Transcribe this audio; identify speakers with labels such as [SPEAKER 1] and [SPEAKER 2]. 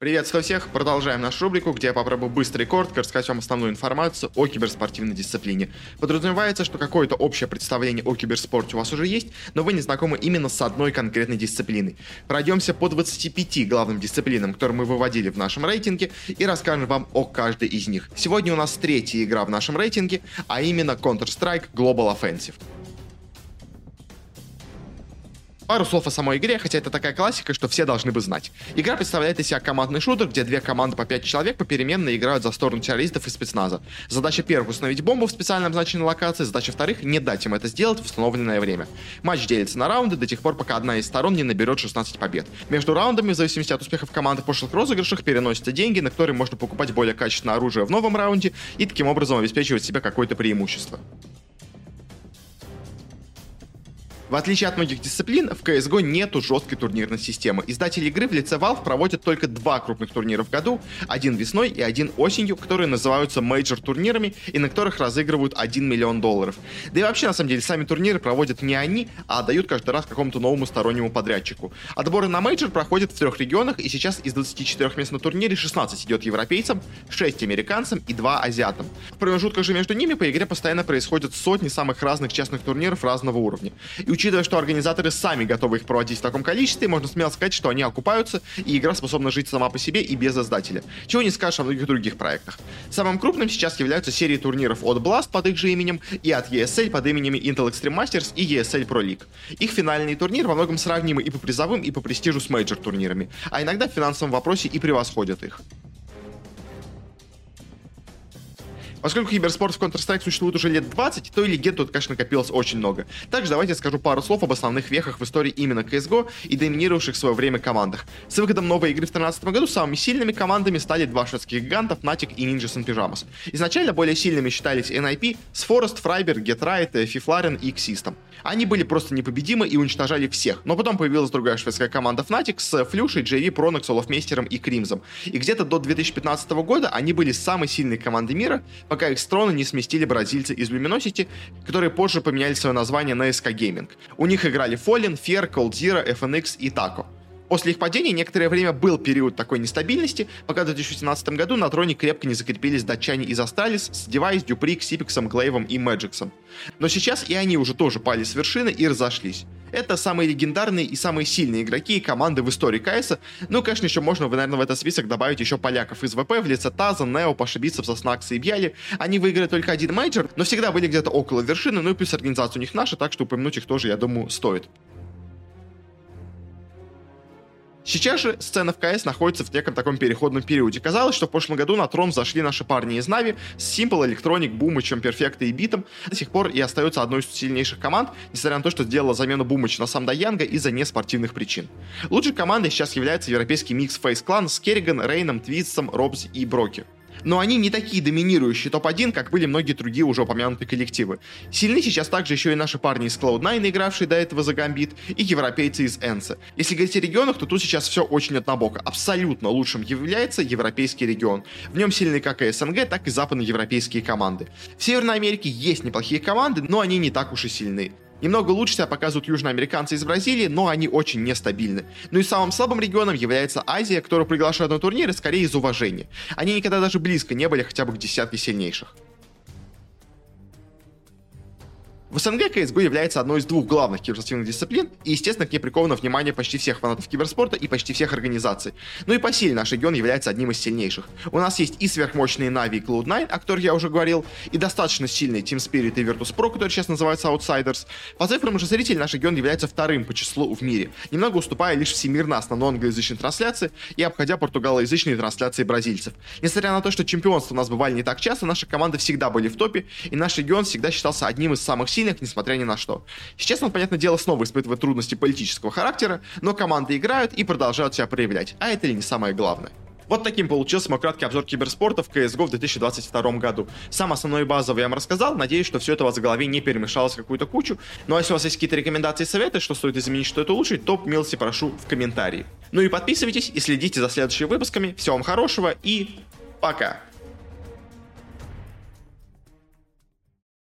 [SPEAKER 1] Приветствую всех! Продолжаем нашу рубрику, где я попробую быстро и коротко рассказать вам основную информацию о киберспортивной дисциплине. Подразумевается, что какое-то общее представление о киберспорте у вас уже есть, но вы не знакомы именно с одной конкретной дисциплиной. Пройдемся по 25 главным дисциплинам, которые мы выводили в нашем рейтинге, и расскажем вам о каждой из них. Сегодня у нас третья игра в нашем рейтинге, а именно Counter-Strike Global Offensive. Пару слов о самой игре, хотя это такая классика, что все должны бы знать. Игра представляет из себя командный шутер, где две команды по 5 человек попеременно играют за сторону террористов и спецназа. Задача первых — установить бомбу в специально обозначенной локации, задача вторых — не дать им это сделать в установленное время. Матч делится на раунды до тех пор, пока одна из сторон не наберет 16 побед. Между раундами, в зависимости от успехов команды в прошлых розыгрышах, переносятся деньги, на которые можно покупать более качественное оружие в новом раунде и таким образом обеспечивать себе какое-то преимущество. В отличие от многих дисциплин, в CSGO нету жесткой турнирной системы. Издатели игры в лице Valve проводят только два крупных турнира в году, один весной и один осенью, которые называются мейджор турнирами и на которых разыгрывают 1 миллион долларов. Да и вообще, на самом деле, сами турниры проводят не они, а отдают каждый раз какому-то новому стороннему подрядчику. Отборы на мейджор проходят в трех регионах, и сейчас из 24 мест на турнире 16 идет европейцам, 6 американцам и 2 азиатам. В промежутках же между ними по игре постоянно происходят сотни самых разных частных турниров разного уровня. И учитывая, что организаторы сами готовы их проводить в таком количестве, можно смело сказать, что они окупаются, и игра способна жить сама по себе и без издателя. Чего не скажешь о многих других проектах. Самым крупным сейчас являются серии турниров от Blast под их же именем и от ESL под именами Intel Extreme Masters и ESL Pro League. Их финальный турнир во многом сравнимы и по призовым, и по престижу с мейджор турнирами, а иногда в финансовом вопросе и превосходят их. Поскольку киберспорт в Counter-Strike существует уже лет 20, то и легенд тут, конечно, накопилось очень много. Также давайте скажу пару слов об основных вехах в истории именно CSGO и доминировавших в свое время командах. С выходом новой игры в 2013 году самыми сильными командами стали два шведских гигантов, Fnatic и Ninjas in Pyjamas. Изначально более сильными считались NIP, с f0rest, friberg, GetRight, Fiflaren и Xizt ом. Они были просто непобедимы и уничтожали всех. Но потом появилась другая шведская команда Fnatic с Флюшей, JW, pronax, Олафмейстером и Кримзом. И где-то до 2015 года они были самой сильной командой мира, пока их с трона не сместили бразильцы из Luminosity, которые позже поменяли свое название на SK Gaming. У них играли Fallen, fer, coldzera, FNX и Taco. После их падения некоторое время был период такой нестабильности, пока в 2017 году на троне крепко не закрепились датчане из Astralis с Device, dupreeh, Xyp9x ом, gla1ve ом и Magisk ом. Но сейчас и они уже тоже пали с вершины и разошлись. Это самые легендарные и самые сильные игроки и команды в истории КС. Ну, конечно, еще можно, наверное, в этот список добавить еще поляков из ВП в лице Таза, Нео, Паши Бицепса, Снакса и Бьяли. Они выиграли только один мейджор, но всегда были где-то около вершины, ну и плюс организация у них наша, так что упомянуть их тоже, я думаю, стоит. Сейчас же сцена в КС находится в неком таком переходном периоде. Казалось, что в прошлом году на трон зашли наши парни из Нави с s1mple, Electronic, Бумычем, Перфекта и Битом. До сих пор и остается одной из сильнейших команд, несмотря на то, что сделала замену Бумыча на somedieyoung а из-за неспортивных причин. Лучшей командой сейчас является европейский микс Face Clan с Керриган, Рейном, Твитсом, Робс и Броки но они не такие доминирующие топ-1, как были многие другие уже упомянутые коллективы. Сильны сейчас также еще и наши парни из Cloud9, игравшие до этого за Гамбит, и европейцы из Энса. Если говорить о регионах, то тут сейчас все очень однобоко. Абсолютно лучшим является европейский регион. В нем сильны как и СНГ, так и западноевропейские команды. В Северной Америке есть неплохие команды, но они не так уж и сильны. Немного лучше себя показывают южноамериканцы из Бразилии, но они очень нестабильны. Ну и самым слабым регионом является Азия, которую приглашают на турниры скорее из уважения. Они никогда даже близко не были хотя бы к десятке сильнейших. В СНГ CSGO является одной из двух главных киберспортивных дисциплин, и, естественно, к ней приковано внимание почти всех фанатов киберспорта и почти всех организаций. Ну и по силе наш регион является одним из сильнейших. У нас есть и сверхмощные Na'Vi и Cloud9, о которых я уже говорил, и достаточно сильные Team Spirit и Virtus.pro, которые сейчас называются Outsiders. По цифрам же зрителей наш регион является вторым по числу в мире, немного уступая лишь всемирно основной англоязычной трансляции и обходя португалоязычные трансляции бразильцев. Несмотря на то, что чемпионства у нас бывали не так часто, наши команды всегда были в топе, и наш регион всегда считался одним из самых несмотря ни на что. Сейчас он, понятное дело, снова испытывает трудности политического характера, но команды играют и продолжают себя проявлять, а это ли не самое главное. Вот таким получился мой краткий обзор киберспорта в CSGO в 2022 году. Сам основной базовый я вам рассказал, надеюсь, что все это у вас в голове не перемешалось в какую-то кучу. Ну а если у вас есть какие-то рекомендации и советы, что стоит изменить, что это улучшить, то милости прошу в комментарии. Ну и подписывайтесь и следите за следующими выпусками. Всего вам хорошего и пока!